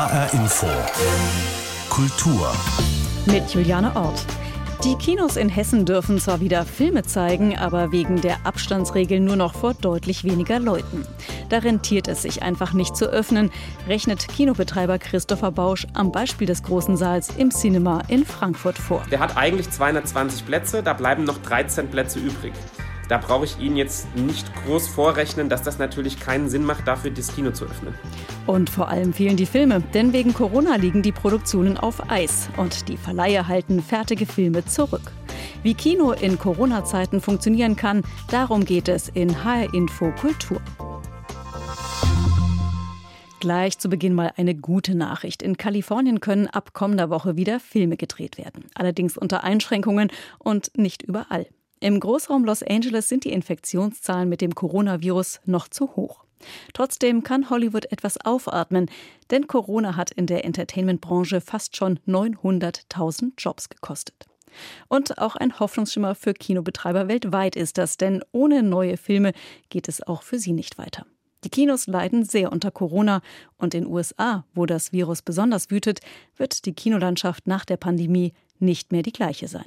HR Info. Kultur. Mit Juliane Ort. Die Kinos in Hessen dürfen zwar wieder Filme zeigen, aber wegen der Abstandsregeln nur noch vor deutlich weniger Leuten. Da rentiert es sich einfach nicht zu öffnen, rechnet Kinobetreiber Christopher Bausch am Beispiel des großen Saals im Cinema in Frankfurt vor. Der hat eigentlich 220 Plätze, da bleiben noch 13 Plätze übrig. Da brauche ich Ihnen jetzt nicht groß vorrechnen, dass das natürlich keinen Sinn macht, dafür das Kino zu öffnen. Und vor allem fehlen die Filme, denn wegen Corona liegen die Produktionen auf Eis und die Verleiher halten fertige Filme zurück. Wie Kino in Corona-Zeiten funktionieren kann, darum geht es in HR Info Kultur. Gleich zu Beginn mal eine gute Nachricht. In Kalifornien können ab kommender Woche wieder Filme gedreht werden. Allerdings unter Einschränkungen und nicht überall. Im Großraum Los Angeles sind die Infektionszahlen mit dem Coronavirus noch zu hoch. Trotzdem kann Hollywood etwas aufatmen, denn Corona hat in der Entertainment-Branche fast schon 900.000 Jobs gekostet. Und auch ein Hoffnungsschimmer für Kinobetreiber weltweit ist das, denn ohne neue Filme geht es auch für sie nicht weiter. Die Kinos leiden sehr unter Corona und in USA, wo das Virus besonders wütet, wird die Kinolandschaft nach der Pandemie nicht mehr die gleiche sein.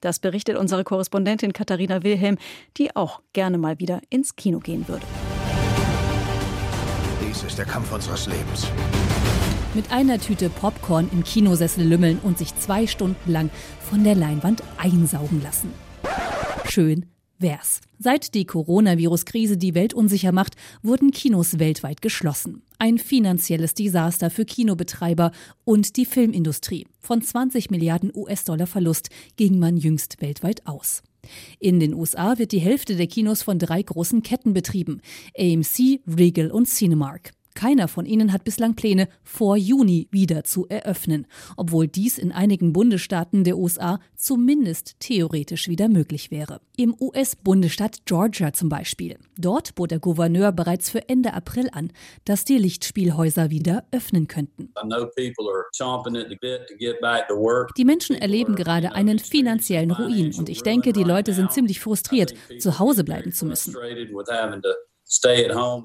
Das berichtet unsere Korrespondentin Katharina Wilhelm, die auch gerne mal wieder ins Kino gehen würde. Dies ist der Kampf unseres Lebens. Mit einer Tüte Popcorn im Kinosessel lümmeln und sich zwei Stunden lang von der Leinwand einsaugen lassen. Schön wär's. Seit die Coronavirus-Krise die Welt unsicher macht, wurden Kinos weltweit geschlossen. Ein finanzielles Desaster für Kinobetreiber und die Filmindustrie. Von 20 Milliarden US-Dollar Verlust ging man jüngst weltweit aus. In den USA wird die Hälfte der Kinos von drei großen Ketten betrieben. AMC, Regal und Cinemark. Keiner von ihnen hat bislang Pläne, vor Juni wieder zu eröffnen, obwohl dies in einigen Bundesstaaten der USA zumindest theoretisch wieder möglich wäre. Im US-Bundesstaat Georgia zum Beispiel. Dort bot der Gouverneur bereits für Ende April an, dass die Lichtspielhäuser wieder öffnen könnten. Die Menschen erleben gerade einen finanziellen Ruin und ich denke, die Leute sind ziemlich frustriert, zu Hause bleiben zu müssen.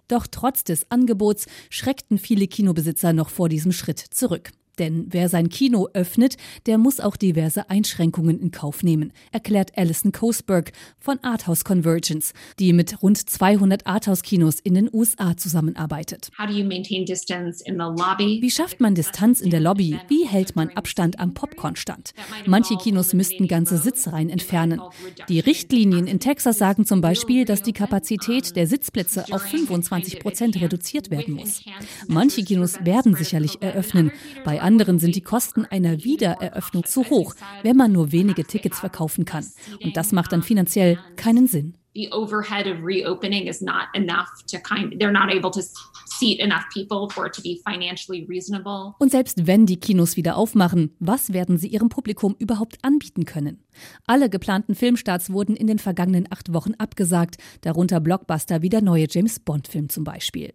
Doch trotz des Angebots schreckten viele Kinobesitzer noch vor diesem Schritt zurück. Denn wer sein Kino öffnet, der muss auch diverse Einschränkungen in Kauf nehmen, erklärt Alison Coesberg von Arthouse Convergence, die mit rund 200 Arthouse-Kinos in den USA zusammenarbeitet. Wie schafft man Distanz in der Lobby? Wie hält man Abstand am Popcornstand? Manche Kinos müssten ganze Sitzreihen entfernen. Die Richtlinien in Texas sagen zum Beispiel, dass die Kapazität der Sitzplätze auf 25 Prozent reduziert werden muss. Manche Kinos werden sicherlich eröffnen. Bei anderen sind die Kosten einer Wiedereröffnung zu hoch, wenn man nur wenige Tickets verkaufen kann. Und das macht dann finanziell keinen Sinn. The overhead of reopening is not enough to kind, they're not able to seat enough people for it to be financially reasonable. Und selbst wenn die Kinos wieder aufmachen, was werden sie ihrem Publikum überhaupt anbieten können? Alle geplanten Filmstarts wurden in den vergangenen acht Wochen abgesagt, darunter Blockbuster wie der neue James Bond-Film zum Beispiel.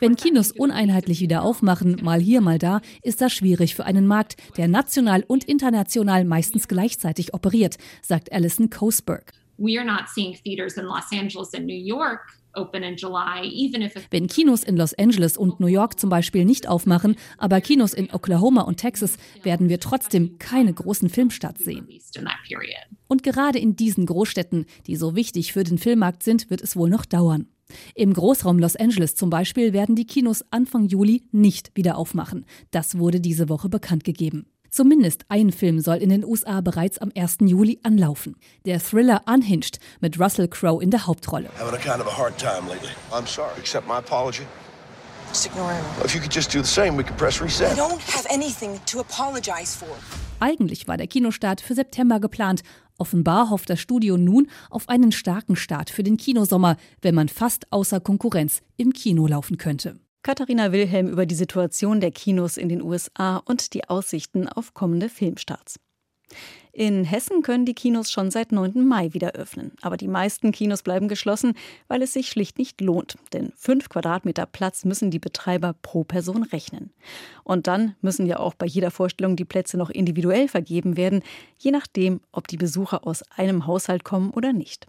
Wenn Kinos uneinheitlich wieder aufmachen, mal hier, mal da, ist das schwierig für einen Markt, der national und international meistens gleichzeitig operiert, sagt Alison Coesberg. We are not seeing theaters in Los Angeles and New York wenn Kinos in Los Angeles und New York zum Beispiel nicht aufmachen, aber Kinos in Oklahoma und Texas, werden wir trotzdem keine großen Filmstarts sehen. Und gerade in diesen Großstädten, die so wichtig für den Filmmarkt sind, wird es wohl noch dauern. Im Großraum Los Angeles zum Beispiel werden die Kinos Anfang Juli nicht wieder aufmachen. Das wurde diese Woche bekannt gegeben. Zumindest ein Film soll in den USA bereits am 1. Juli anlaufen. Der Thriller Unhinged mit Russell Crowe in der Hauptrolle. Eigentlich war der Kinostart für September geplant. Offenbar hofft das Studio nun auf einen starken Start für den Kinosommer, wenn man fast außer Konkurrenz im Kino laufen könnte. Katharina Wilhelm über die Situation der Kinos in den USA und die Aussichten auf kommende Filmstarts. In Hessen können die Kinos schon seit 9. Mai wieder öffnen. Aber die meisten Kinos bleiben geschlossen, weil es sich schlicht nicht lohnt. Denn fünf Quadratmeter Platz müssen die Betreiber pro Person rechnen. Und dann müssen ja auch bei jeder Vorstellung die Plätze noch individuell vergeben werden, je nachdem, ob die Besucher aus einem Haushalt kommen oder nicht.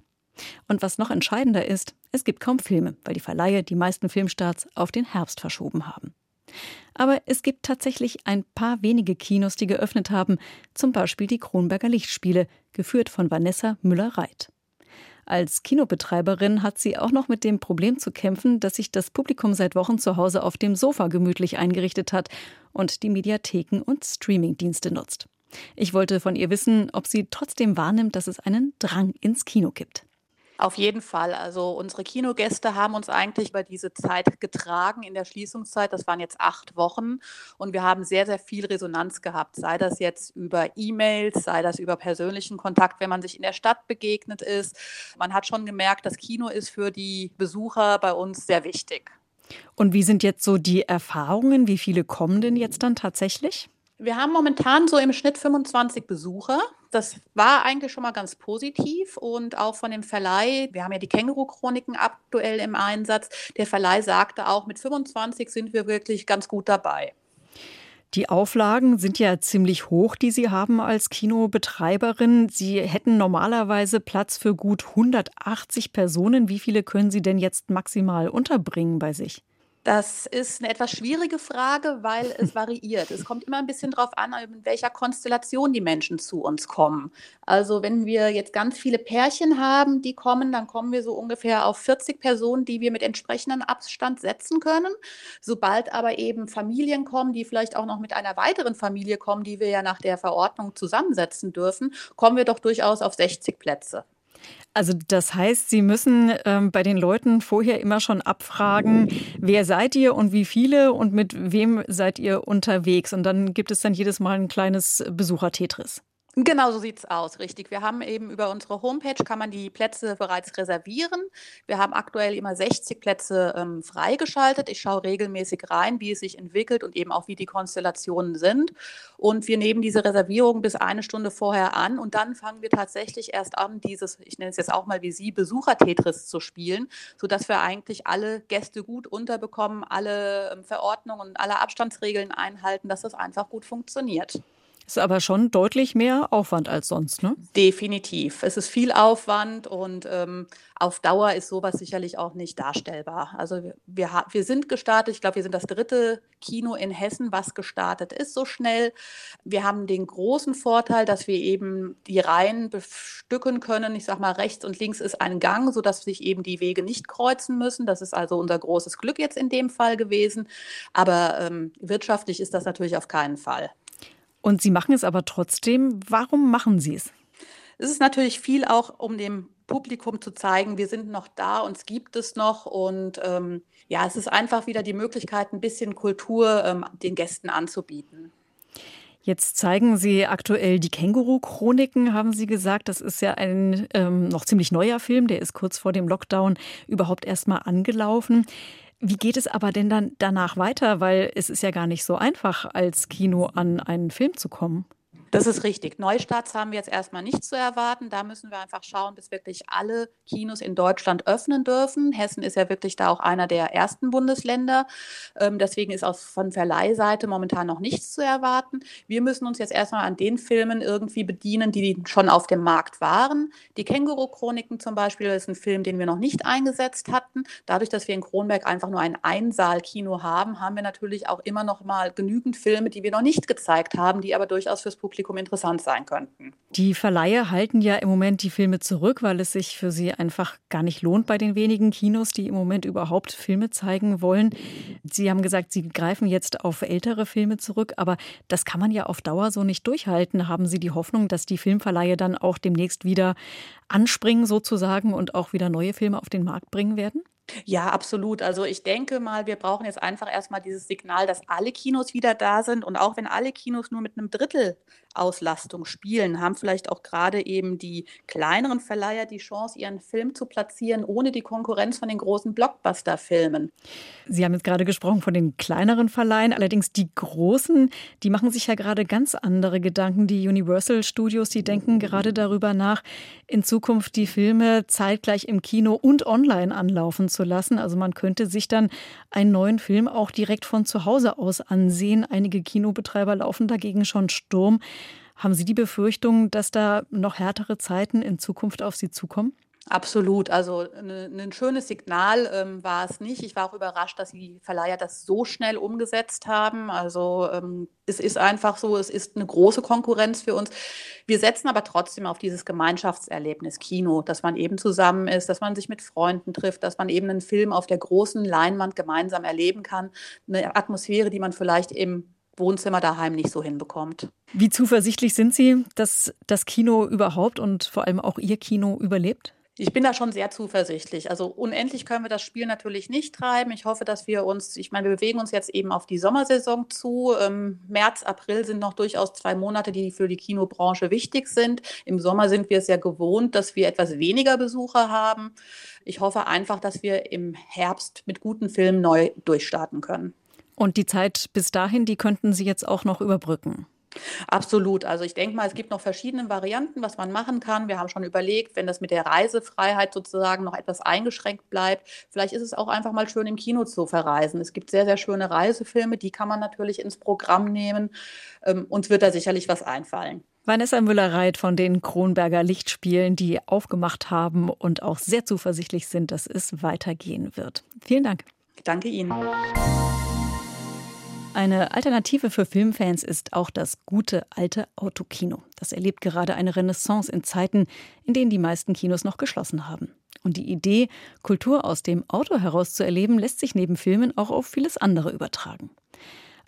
Und was noch entscheidender ist, es gibt kaum Filme, weil die Verleihe die meisten Filmstarts auf den Herbst verschoben haben. Aber es gibt tatsächlich ein paar wenige Kinos, die geöffnet haben, zum Beispiel die Kronberger Lichtspiele, geführt von Vanessa Müller-Reit. Als Kinobetreiberin hat sie auch noch mit dem Problem zu kämpfen, dass sich das Publikum seit Wochen zu Hause auf dem Sofa gemütlich eingerichtet hat und die Mediatheken und Streamingdienste nutzt. Ich wollte von ihr wissen, ob sie trotzdem wahrnimmt, dass es einen Drang ins Kino gibt. Auf jeden Fall. Also unsere Kinogäste haben uns eigentlich über diese Zeit getragen in der Schließungszeit. Das waren jetzt acht Wochen und wir haben sehr, sehr viel Resonanz gehabt. Sei das jetzt über E-Mails, sei das über persönlichen Kontakt, wenn man sich in der Stadt begegnet ist. Man hat schon gemerkt, das Kino ist für die Besucher bei uns sehr wichtig. Und wie sind jetzt so die Erfahrungen? Wie viele kommen denn jetzt dann tatsächlich? Wir haben momentan so im Schnitt 25 Besucher. Das war eigentlich schon mal ganz positiv und auch von dem Verleih, wir haben ja die Känguru-Chroniken aktuell im Einsatz, der Verleih sagte auch, mit 25 sind wir wirklich ganz gut dabei. Die Auflagen sind ja ziemlich hoch, die Sie haben als Kinobetreiberin. Sie hätten normalerweise Platz für gut 180 Personen. Wie viele können Sie denn jetzt maximal unterbringen bei sich? Das ist eine etwas schwierige Frage, weil es variiert. Es kommt immer ein bisschen darauf an, in welcher Konstellation die Menschen zu uns kommen. Also wenn wir jetzt ganz viele Pärchen haben, die kommen, dann kommen wir so ungefähr auf 40 Personen, die wir mit entsprechendem Abstand setzen können. Sobald aber eben Familien kommen, die vielleicht auch noch mit einer weiteren Familie kommen, die wir ja nach der Verordnung zusammensetzen dürfen, kommen wir doch durchaus auf 60 Plätze. Also das heißt, Sie müssen ähm, bei den Leuten vorher immer schon abfragen, wer seid ihr und wie viele und mit wem seid ihr unterwegs. Und dann gibt es dann jedes Mal ein kleines Besucher-Tetris. Genau so sieht es aus, richtig. Wir haben eben über unsere Homepage kann man die Plätze bereits reservieren. Wir haben aktuell immer 60 Plätze ähm, freigeschaltet. Ich schaue regelmäßig rein, wie es sich entwickelt und eben auch wie die Konstellationen sind. Und wir nehmen diese Reservierung bis eine Stunde vorher an und dann fangen wir tatsächlich erst an, dieses, ich nenne es jetzt auch mal wie Sie, Besucher-Tetris zu spielen, sodass wir eigentlich alle Gäste gut unterbekommen, alle ähm, Verordnungen und alle Abstandsregeln einhalten, dass das einfach gut funktioniert. Ist aber schon deutlich mehr Aufwand als sonst, ne? Definitiv. Es ist viel Aufwand und ähm, auf Dauer ist sowas sicherlich auch nicht darstellbar. Also wir, wir, sind gestartet, ich glaube, wir sind das dritte Kino in Hessen, was gestartet ist so schnell. Wir haben den großen Vorteil, dass wir eben die Reihen bestücken können. Ich sage mal, rechts und links ist ein Gang, sodass sich eben die Wege nicht kreuzen müssen. Das ist also unser großes Glück jetzt in dem Fall gewesen. Aber ähm, wirtschaftlich ist das natürlich auf keinen Fall. Und Sie machen es aber trotzdem. Warum machen Sie es? Es ist natürlich viel auch, um dem Publikum zu zeigen, wir sind noch da, uns gibt es noch. Und ähm, ja, es ist einfach wieder die Möglichkeit, ein bisschen Kultur ähm, den Gästen anzubieten. Jetzt zeigen Sie aktuell die Känguru-Chroniken, haben Sie gesagt. Das ist ja ein ähm, noch ziemlich neuer Film, der ist kurz vor dem Lockdown überhaupt erst mal angelaufen. Wie geht es aber denn dann danach weiter? Weil es ist ja gar nicht so einfach, als Kino an einen Film zu kommen. Das ist richtig. Neustarts haben wir jetzt erstmal nicht zu erwarten. Da müssen wir einfach schauen, bis wirklich alle Kinos in Deutschland öffnen dürfen. Hessen ist ja wirklich da auch einer der ersten Bundesländer. Ähm, deswegen ist auch von Verleihseite momentan noch nichts zu erwarten. Wir müssen uns jetzt erstmal an den Filmen irgendwie bedienen, die schon auf dem Markt waren. Die Känguru-Chroniken zum Beispiel ist ein Film, den wir noch nicht eingesetzt hatten. Dadurch, dass wir in Kronberg einfach nur ein Einsaal-Kino haben, haben wir natürlich auch immer noch mal genügend Filme, die wir noch nicht gezeigt haben, die aber durchaus fürs Publikum Publikum interessant sein könnten. Die Verleiher halten ja im Moment die Filme zurück, weil es sich für sie einfach gar nicht lohnt bei den wenigen Kinos, die im Moment überhaupt Filme zeigen wollen. Sie haben gesagt, Sie greifen jetzt auf ältere Filme zurück, aber das kann man ja auf Dauer so nicht durchhalten. Haben Sie die Hoffnung, dass die Filmverleihe dann auch demnächst wieder anspringen sozusagen und auch wieder neue Filme auf den Markt bringen werden? Ja, absolut. Also ich denke mal, wir brauchen jetzt einfach erstmal dieses Signal, dass alle Kinos wieder da sind. Und auch wenn alle Kinos nur mit einem Drittel Auslastung spielen, haben vielleicht auch gerade eben die kleineren Verleiher die Chance, ihren Film zu platzieren, ohne die Konkurrenz von den großen Blockbuster-Filmen. Sie haben jetzt gerade gesprochen von den kleineren Verleihen, allerdings die großen, die machen sich ja gerade ganz andere Gedanken. Die Universal Studios, die denken gerade darüber nach, in Zukunft die Filme zeitgleich im Kino und online anlaufen zu lassen. Also man könnte sich dann einen neuen Film auch direkt von zu Hause aus ansehen. Einige Kinobetreiber laufen dagegen schon Sturm. Haben Sie die Befürchtung, dass da noch härtere Zeiten in Zukunft auf Sie zukommen? Absolut. Also ne, ein schönes Signal ähm, war es nicht. Ich war auch überrascht, dass die Verleiher das so schnell umgesetzt haben. Also ähm, es ist einfach so, es ist eine große Konkurrenz für uns. Wir setzen aber trotzdem auf dieses Gemeinschaftserlebnis Kino, dass man eben zusammen ist, dass man sich mit Freunden trifft, dass man eben einen Film auf der großen Leinwand gemeinsam erleben kann. Eine Atmosphäre, die man vielleicht im Wohnzimmer daheim nicht so hinbekommt. Wie zuversichtlich sind Sie, dass das Kino überhaupt und vor allem auch Ihr Kino überlebt? Ich bin da schon sehr zuversichtlich. Also unendlich können wir das Spiel natürlich nicht treiben. Ich hoffe, dass wir uns, ich meine, wir bewegen uns jetzt eben auf die Sommersaison zu. Ähm, März, April sind noch durchaus zwei Monate, die für die Kinobranche wichtig sind. Im Sommer sind wir es ja gewohnt, dass wir etwas weniger Besucher haben. Ich hoffe einfach, dass wir im Herbst mit guten Filmen neu durchstarten können. Und die Zeit bis dahin, die könnten Sie jetzt auch noch überbrücken. Absolut. Also ich denke mal, es gibt noch verschiedene Varianten, was man machen kann. Wir haben schon überlegt, wenn das mit der Reisefreiheit sozusagen noch etwas eingeschränkt bleibt, vielleicht ist es auch einfach mal schön im Kino zu verreisen. Es gibt sehr, sehr schöne Reisefilme, die kann man natürlich ins Programm nehmen. Ähm, uns wird da sicherlich was einfallen. Vanessa Müller-Reit von den Kronberger Lichtspielen, die aufgemacht haben und auch sehr zuversichtlich sind, dass es weitergehen wird. Vielen Dank. Danke Ihnen. Eine Alternative für Filmfans ist auch das gute alte Autokino. Das erlebt gerade eine Renaissance in Zeiten, in denen die meisten Kinos noch geschlossen haben. Und die Idee, Kultur aus dem Auto heraus zu erleben, lässt sich neben Filmen auch auf vieles andere übertragen.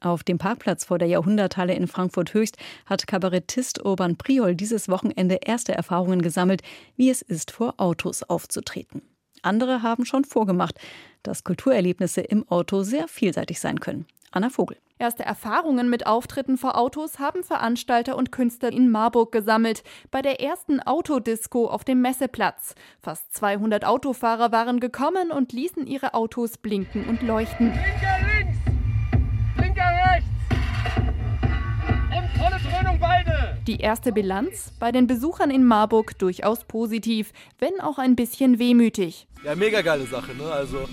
Auf dem Parkplatz vor der Jahrhunderthalle in Frankfurt Höchst hat Kabarettist Urban Priol dieses Wochenende erste Erfahrungen gesammelt, wie es ist, vor Autos aufzutreten. Andere haben schon vorgemacht, dass Kulturerlebnisse im Auto sehr vielseitig sein können. Anna Vogel. Erste Erfahrungen mit Auftritten vor Autos haben Veranstalter und Künstler in Marburg gesammelt, bei der ersten Autodisco auf dem Messeplatz. Fast 200 Autofahrer waren gekommen und ließen ihre Autos blinken und leuchten. Linker links, linker rechts und volle Dröhnung beide. Die erste Bilanz bei den Besuchern in Marburg durchaus positiv, wenn auch ein bisschen wehmütig. Ja, mega geile Sache, ne? Also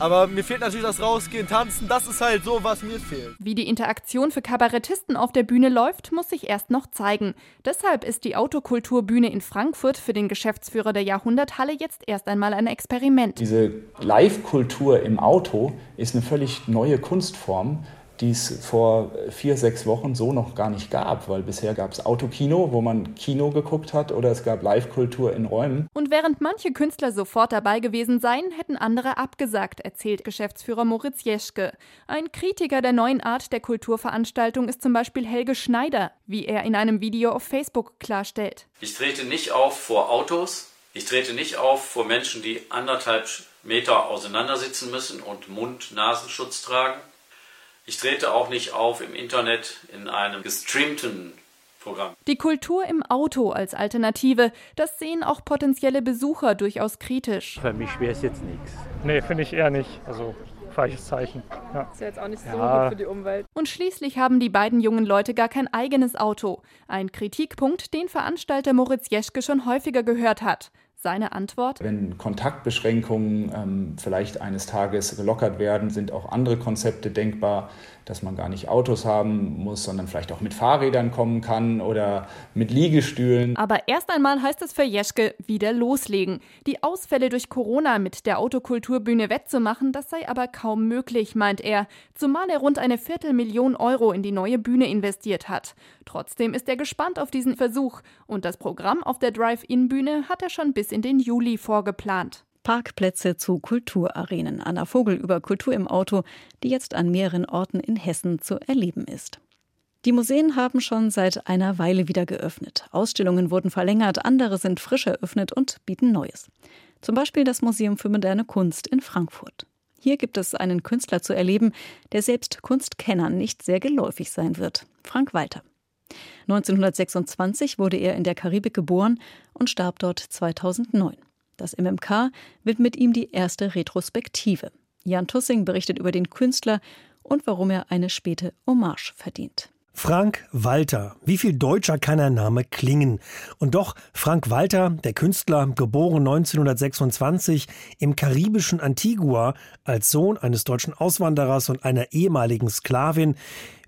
aber mir fehlt natürlich das Rausgehen, Tanzen, das ist halt so, was mir fehlt. Wie die Interaktion für Kabarettisten auf der Bühne läuft, muss sich erst noch zeigen. Deshalb ist die Autokulturbühne in Frankfurt für den Geschäftsführer der Jahrhunderthalle jetzt erst einmal ein Experiment. Diese Live-Kultur im Auto ist eine völlig neue Kunstform die es vor vier, sechs Wochen so noch gar nicht gab, weil bisher gab es Autokino, wo man Kino geguckt hat, oder es gab Live-Kultur in Räumen. Und während manche Künstler sofort dabei gewesen seien, hätten andere abgesagt, erzählt Geschäftsführer Moritz Jeschke. Ein Kritiker der neuen Art der Kulturveranstaltung ist zum Beispiel Helge Schneider, wie er in einem Video auf Facebook klarstellt. Ich trete nicht auf vor Autos, ich trete nicht auf vor Menschen, die anderthalb Meter auseinandersitzen müssen und Mund-Nasenschutz tragen. Ich trete auch nicht auf im Internet in einem gestreamten Programm. Die Kultur im Auto als Alternative, das sehen auch potenzielle Besucher durchaus kritisch. Für mich wäre es jetzt nichts. Nee, finde ich eher nicht. Also falsches Zeichen. Ja. Ist ja jetzt auch nicht so ja. gut für die Umwelt. Und schließlich haben die beiden jungen Leute gar kein eigenes Auto. Ein Kritikpunkt, den Veranstalter Moritz Jeschke schon häufiger gehört hat. Seine Antwort? Wenn Kontaktbeschränkungen ähm, vielleicht eines Tages gelockert werden, sind auch andere Konzepte denkbar dass man gar nicht Autos haben muss, sondern vielleicht auch mit Fahrrädern kommen kann oder mit Liegestühlen. Aber erst einmal heißt es für Jeschke wieder loslegen. Die Ausfälle durch Corona mit der Autokulturbühne wettzumachen, das sei aber kaum möglich, meint er, zumal er rund eine Viertelmillion Euro in die neue Bühne investiert hat. Trotzdem ist er gespannt auf diesen Versuch und das Programm auf der Drive-In-Bühne hat er schon bis in den Juli vorgeplant. Parkplätze zu Kulturarenen. Anna Vogel über Kultur im Auto, die jetzt an mehreren Orten in Hessen zu erleben ist. Die Museen haben schon seit einer Weile wieder geöffnet. Ausstellungen wurden verlängert, andere sind frisch eröffnet und bieten Neues. Zum Beispiel das Museum für moderne Kunst in Frankfurt. Hier gibt es einen Künstler zu erleben, der selbst Kunstkennern nicht sehr geläufig sein wird. Frank Walter. 1926 wurde er in der Karibik geboren und starb dort 2009. Das MMK widmet ihm die erste Retrospektive. Jan Tussing berichtet über den Künstler und warum er eine späte Hommage verdient. Frank Walter. Wie viel deutscher kann ein Name klingen? Und doch, Frank Walter, der Künstler, geboren 1926 im karibischen Antigua als Sohn eines deutschen Auswanderers und einer ehemaligen Sklavin,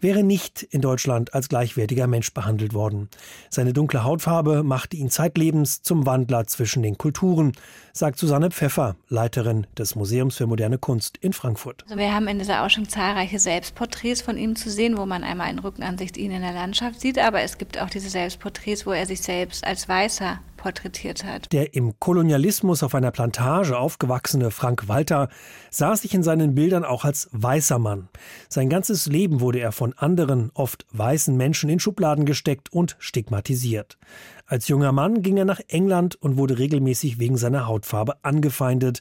wäre nicht in Deutschland als gleichwertiger Mensch behandelt worden. Seine dunkle Hautfarbe machte ihn zeitlebens zum Wandler zwischen den Kulturen, sagt Susanne Pfeffer, Leiterin des Museums für moderne Kunst in Frankfurt. Also wir haben in dieser Ausstellung zahlreiche Selbstporträts von ihm zu sehen, wo man einmal in Rückenansicht ihn in der Landschaft sieht, aber es gibt auch diese Selbstporträts, wo er sich selbst als Weißer porträtiert hat. Der im Kolonialismus auf einer Plantage aufgewachsene Frank Walter sah sich in seinen Bildern auch als weißer Mann. Sein ganzes Leben wurde er von anderen, oft weißen Menschen in Schubladen gesteckt und stigmatisiert. Als junger Mann ging er nach England und wurde regelmäßig wegen seiner Hautfarbe angefeindet.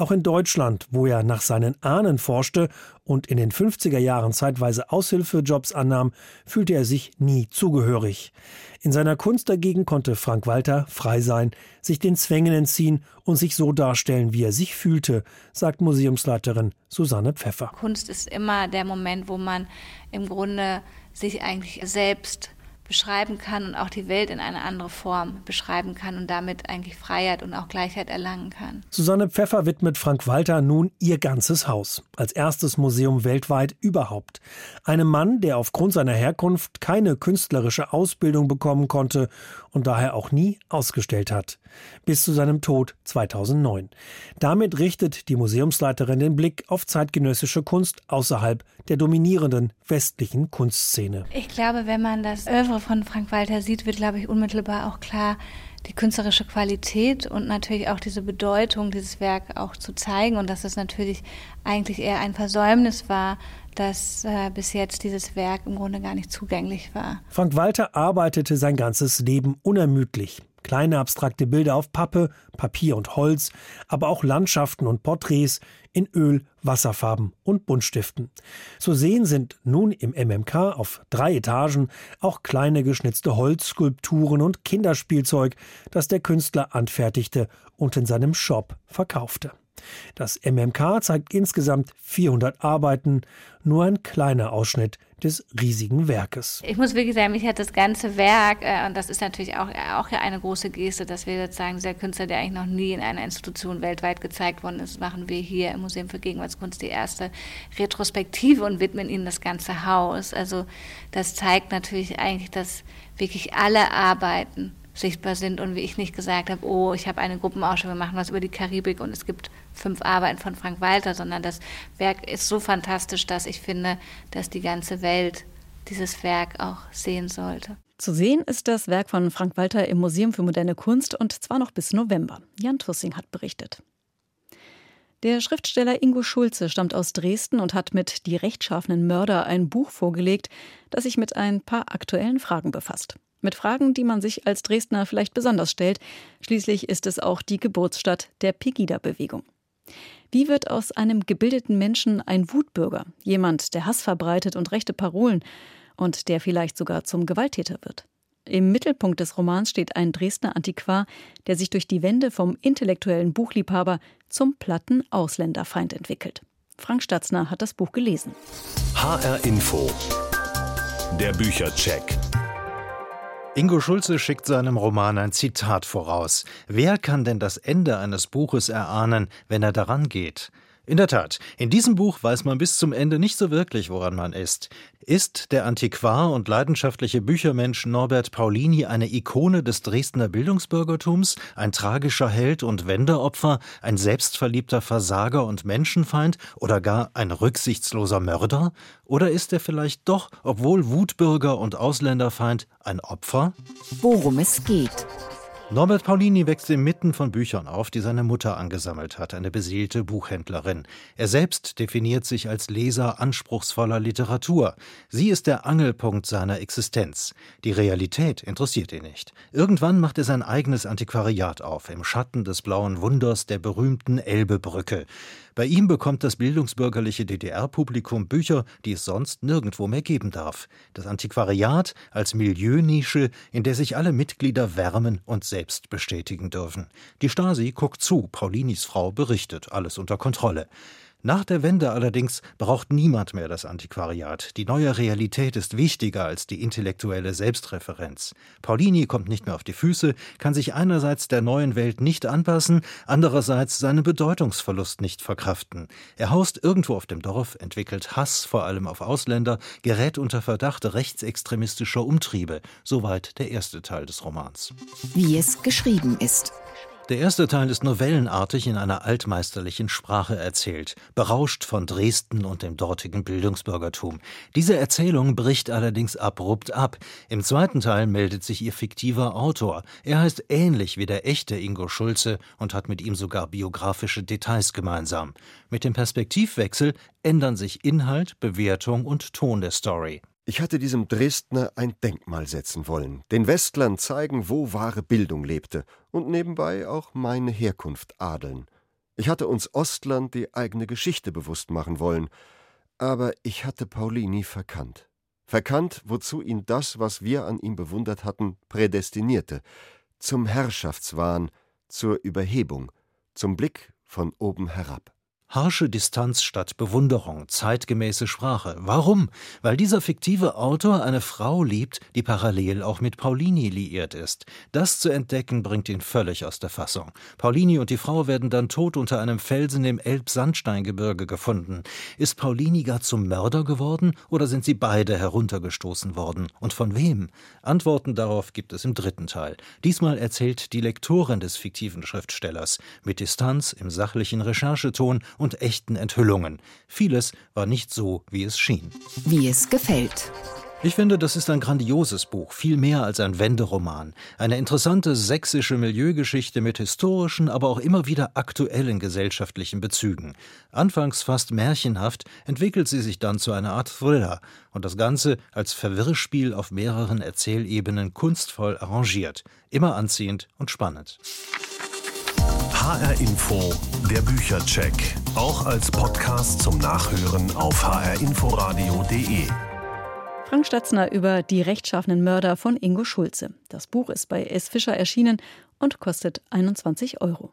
Auch in Deutschland, wo er nach seinen Ahnen forschte und in den 50er Jahren zeitweise Aushilfejobs annahm, fühlte er sich nie zugehörig. In seiner Kunst dagegen konnte Frank Walter frei sein, sich den Zwängen entziehen und sich so darstellen, wie er sich fühlte, sagt Museumsleiterin Susanne Pfeffer. Kunst ist immer der Moment, wo man im Grunde sich eigentlich selbst beschreiben kann und auch die Welt in eine andere Form beschreiben kann und damit eigentlich Freiheit und auch Gleichheit erlangen kann. Susanne Pfeffer widmet Frank Walter nun ihr ganzes Haus, als erstes Museum weltweit überhaupt. Einem Mann, der aufgrund seiner Herkunft keine künstlerische Ausbildung bekommen konnte und daher auch nie ausgestellt hat. Bis zu seinem Tod 2009. Damit richtet die Museumsleiterin den Blick auf zeitgenössische Kunst außerhalb der dominierenden westlichen Kunstszene. Ich glaube, wenn man das Övre von Frank Walter sieht, wird, glaube ich, unmittelbar auch klar, die künstlerische Qualität und natürlich auch diese Bedeutung, dieses Werk auch zu zeigen und dass es natürlich eigentlich eher ein Versäumnis war, dass äh, bis jetzt dieses Werk im Grunde gar nicht zugänglich war. Frank Walter arbeitete sein ganzes Leben unermüdlich. Kleine abstrakte Bilder auf Pappe, Papier und Holz, aber auch Landschaften und Porträts in Öl, Wasserfarben und Buntstiften. Zu sehen sind nun im MMK auf drei Etagen auch kleine geschnitzte Holzskulpturen und Kinderspielzeug, das der Künstler anfertigte und in seinem Shop verkaufte. Das MMK zeigt insgesamt 400 Arbeiten, nur ein kleiner Ausschnitt des riesigen Werkes. Ich muss wirklich sagen, mich hat das ganze Werk, äh, und das ist natürlich auch, auch eine große Geste, dass wir sozusagen dieser Künstler, der eigentlich noch nie in einer Institution weltweit gezeigt worden ist, machen wir hier im Museum für Gegenwartskunst die erste Retrospektive und widmen ihnen das ganze Haus. Also das zeigt natürlich eigentlich, dass wirklich alle Arbeiten sichtbar sind und wie ich nicht gesagt habe, oh, ich habe eine Gruppenausstellung, wir machen was über die Karibik und es gibt fünf Arbeiten von Frank Walter, sondern das Werk ist so fantastisch, dass ich finde, dass die ganze Welt dieses Werk auch sehen sollte. Zu sehen ist das Werk von Frank Walter im Museum für moderne Kunst und zwar noch bis November. Jan Tussing hat berichtet. Der Schriftsteller Ingo Schulze stammt aus Dresden und hat mit Die rechtschaffenen Mörder ein Buch vorgelegt, das sich mit ein paar aktuellen Fragen befasst. Mit Fragen, die man sich als Dresdner vielleicht besonders stellt. Schließlich ist es auch die Geburtsstadt der Pegida-Bewegung. Wie wird aus einem gebildeten Menschen ein Wutbürger, jemand, der Hass verbreitet und rechte Parolen und der vielleicht sogar zum Gewalttäter wird? Im Mittelpunkt des Romans steht ein Dresdner Antiquar, der sich durch die Wende vom intellektuellen Buchliebhaber zum platten Ausländerfeind entwickelt. Frank Statzner hat das Buch gelesen. HR Info. Der Büchercheck. Ingo Schulze schickt seinem Roman ein Zitat voraus. Wer kann denn das Ende eines Buches erahnen, wenn er daran geht? In der Tat, in diesem Buch weiß man bis zum Ende nicht so wirklich, woran man ist. Ist der Antiquar und leidenschaftliche Büchermensch Norbert Paulini eine Ikone des Dresdner Bildungsbürgertums, ein tragischer Held und Wendeopfer, ein selbstverliebter Versager und Menschenfeind oder gar ein rücksichtsloser Mörder? Oder ist er vielleicht doch, obwohl Wutbürger und Ausländerfeind, ein Opfer? Worum es geht. Norbert Paulini wächst inmitten von Büchern auf, die seine Mutter angesammelt hat, eine beseelte Buchhändlerin. Er selbst definiert sich als Leser anspruchsvoller Literatur. Sie ist der Angelpunkt seiner Existenz. Die Realität interessiert ihn nicht. Irgendwann macht er sein eigenes Antiquariat auf, im Schatten des blauen Wunders der berühmten Elbebrücke. Bei ihm bekommt das bildungsbürgerliche DDR-Publikum Bücher, die es sonst nirgendwo mehr geben darf. Das Antiquariat als Milieunische, in der sich alle Mitglieder wärmen und selbst bestätigen dürfen. Die Stasi guckt zu, Paulinis Frau berichtet, alles unter Kontrolle. Nach der Wende allerdings braucht niemand mehr das Antiquariat. Die neue Realität ist wichtiger als die intellektuelle Selbstreferenz. Paulini kommt nicht mehr auf die Füße, kann sich einerseits der neuen Welt nicht anpassen, andererseits seinen Bedeutungsverlust nicht verkraften. Er haust irgendwo auf dem Dorf, entwickelt Hass vor allem auf Ausländer, gerät unter Verdacht rechtsextremistischer Umtriebe. Soweit der erste Teil des Romans. Wie es geschrieben ist. Der erste Teil ist novellenartig in einer altmeisterlichen Sprache erzählt, berauscht von Dresden und dem dortigen Bildungsbürgertum. Diese Erzählung bricht allerdings abrupt ab. Im zweiten Teil meldet sich ihr fiktiver Autor. Er heißt ähnlich wie der echte Ingo Schulze und hat mit ihm sogar biografische Details gemeinsam. Mit dem Perspektivwechsel ändern sich Inhalt, Bewertung und Ton der Story. Ich hatte diesem Dresdner ein Denkmal setzen wollen, den Westlern zeigen, wo wahre Bildung lebte und nebenbei auch meine Herkunft adeln. Ich hatte uns Ostlern die eigene Geschichte bewusst machen wollen, aber ich hatte Paulini verkannt. Verkannt, wozu ihn das, was wir an ihm bewundert hatten, prädestinierte, zum Herrschaftswahn, zur Überhebung, zum Blick von oben herab. Harsche Distanz statt Bewunderung, zeitgemäße Sprache. Warum? Weil dieser fiktive Autor eine Frau liebt, die parallel auch mit Paulini liiert ist. Das zu entdecken bringt ihn völlig aus der Fassung. Paulini und die Frau werden dann tot unter einem Felsen im Elbsandsteingebirge gefunden. Ist Paulini gar zum Mörder geworden oder sind sie beide heruntergestoßen worden? Und von wem? Antworten darauf gibt es im dritten Teil. Diesmal erzählt die Lektorin des fiktiven Schriftstellers mit Distanz im sachlichen Rechercheton und echten Enthüllungen. Vieles war nicht so, wie es schien. Wie es gefällt. Ich finde, das ist ein grandioses Buch, viel mehr als ein Wenderoman. Eine interessante sächsische Milieugeschichte mit historischen, aber auch immer wieder aktuellen gesellschaftlichen Bezügen. Anfangs fast märchenhaft, entwickelt sie sich dann zu einer Art Thriller und das Ganze als Verwirrspiel auf mehreren Erzählebenen kunstvoll arrangiert. Immer anziehend und spannend. HR Info, der Büchercheck. Auch als Podcast zum Nachhören auf hrinforadio.de. Frank Statzner über die rechtschaffenen Mörder von Ingo Schulze. Das Buch ist bei S. Fischer erschienen und kostet 21 Euro.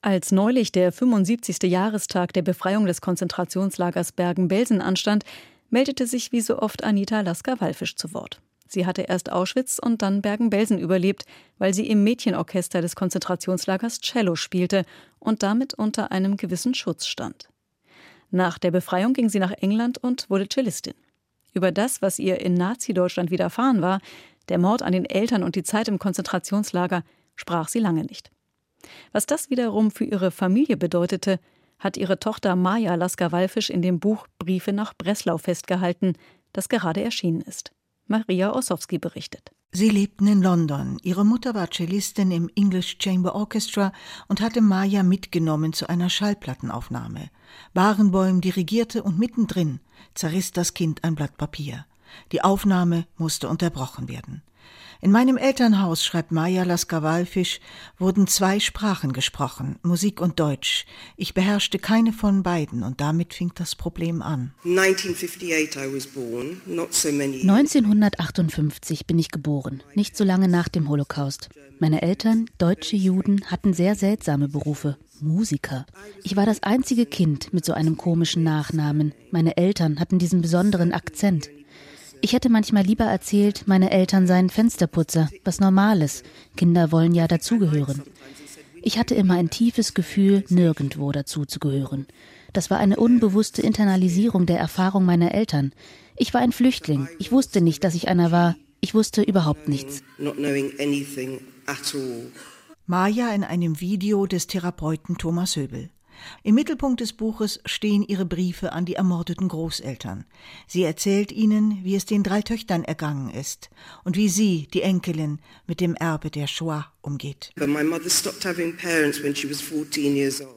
Als neulich der 75. Jahrestag der Befreiung des Konzentrationslagers Bergen-Belsen anstand, meldete sich wie so oft Anita Lasker-Wallfisch zu Wort. Sie hatte erst Auschwitz und dann Bergen-Belsen überlebt, weil sie im Mädchenorchester des Konzentrationslagers Cello spielte und damit unter einem gewissen Schutz stand. Nach der Befreiung ging sie nach England und wurde Cellistin. Über das, was ihr in Nazi-Deutschland widerfahren war, der Mord an den Eltern und die Zeit im Konzentrationslager, sprach sie lange nicht. Was das wiederum für ihre Familie bedeutete, hat ihre Tochter Maja Lasker-Wallfisch in dem Buch Briefe nach Breslau festgehalten, das gerade erschienen ist. Maria Ossowski berichtet. Sie lebten in London. Ihre Mutter war Cellistin im English Chamber Orchestra und hatte Maya mitgenommen zu einer Schallplattenaufnahme. Barenboim dirigierte und mittendrin zerriss das Kind ein Blatt Papier. Die Aufnahme musste unterbrochen werden. In meinem Elternhaus, schreibt Maja Lasker-Walfisch, wurden zwei Sprachen gesprochen, Musik und Deutsch. Ich beherrschte keine von beiden und damit fing das Problem an. 1958 bin ich geboren, nicht so lange nach dem Holocaust. Meine Eltern, deutsche Juden, hatten sehr seltsame Berufe. Musiker. Ich war das einzige Kind mit so einem komischen Nachnamen. Meine Eltern hatten diesen besonderen Akzent. Ich hätte manchmal lieber erzählt, meine Eltern seien Fensterputzer, was Normales. Kinder wollen ja dazugehören. Ich hatte immer ein tiefes Gefühl, nirgendwo dazuzugehören. Das war eine unbewusste Internalisierung der Erfahrung meiner Eltern. Ich war ein Flüchtling. Ich wusste nicht, dass ich einer war. Ich wusste überhaupt nichts. Maja in einem Video des Therapeuten Thomas Höbel. Im Mittelpunkt des Buches stehen ihre Briefe an die ermordeten Großeltern. Sie erzählt ihnen, wie es den drei Töchtern ergangen ist und wie sie, die Enkelin, mit dem Erbe der Shoah umgeht.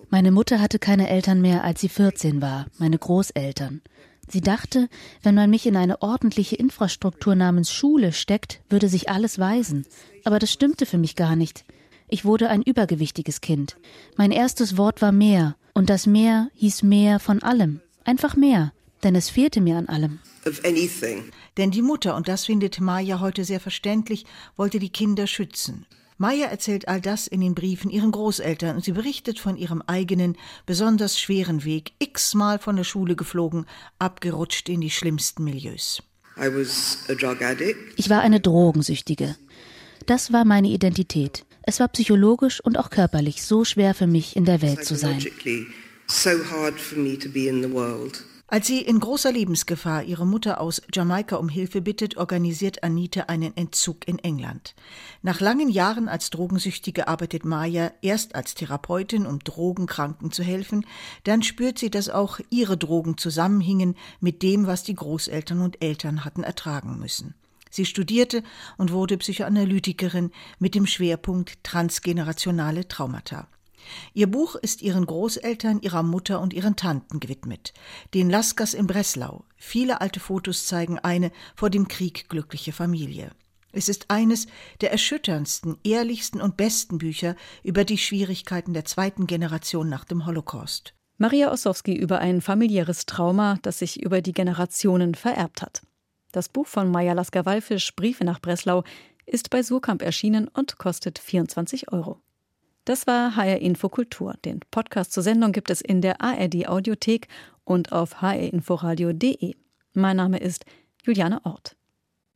Meine Mutter hatte keine Eltern mehr, als sie 14 war, meine Großeltern. Sie dachte, wenn man mich in eine ordentliche Infrastruktur namens Schule steckt, würde sich alles weisen. Aber das stimmte für mich gar nicht. Ich wurde ein übergewichtiges Kind. Mein erstes Wort war mehr, und das mehr hieß mehr von allem. Einfach mehr, denn es fehlte mir an allem. Denn die Mutter, und das findet Maya heute sehr verständlich, wollte die Kinder schützen. Maya erzählt all das in den Briefen ihren Großeltern und sie berichtet von ihrem eigenen, besonders schweren Weg, x-mal von der Schule geflogen, abgerutscht in die schlimmsten Milieus. Ich war eine Drogensüchtige. Das war meine Identität. Es war psychologisch und auch körperlich so schwer für mich, in der Welt zu sein. Als sie in großer Lebensgefahr ihre Mutter aus Jamaika um Hilfe bittet, organisiert Anita einen Entzug in England. Nach langen Jahren als Drogensüchtige arbeitet Maya erst als Therapeutin, um Drogenkranken zu helfen, dann spürt sie, dass auch ihre Drogen zusammenhingen mit dem, was die Großeltern und Eltern hatten ertragen müssen. Sie studierte und wurde Psychoanalytikerin mit dem Schwerpunkt transgenerationale Traumata. Ihr Buch ist ihren Großeltern, ihrer Mutter und ihren Tanten gewidmet. Den Laskas in Breslau. Viele alte Fotos zeigen eine vor dem Krieg glückliche Familie. Es ist eines der erschütterndsten, ehrlichsten und besten Bücher über die Schwierigkeiten der zweiten Generation nach dem Holocaust. Maria Ossowski über ein familiäres Trauma, das sich über die Generationen vererbt hat. Das Buch von Maja Lasker-Wallfisch, Briefe nach Breslau, ist bei Surkamp erschienen und kostet 24 Euro. Das war HR Infokultur. Den Podcast zur Sendung gibt es in der ARD Audiothek und auf hrinforadio.de. Mein Name ist Juliane Ort.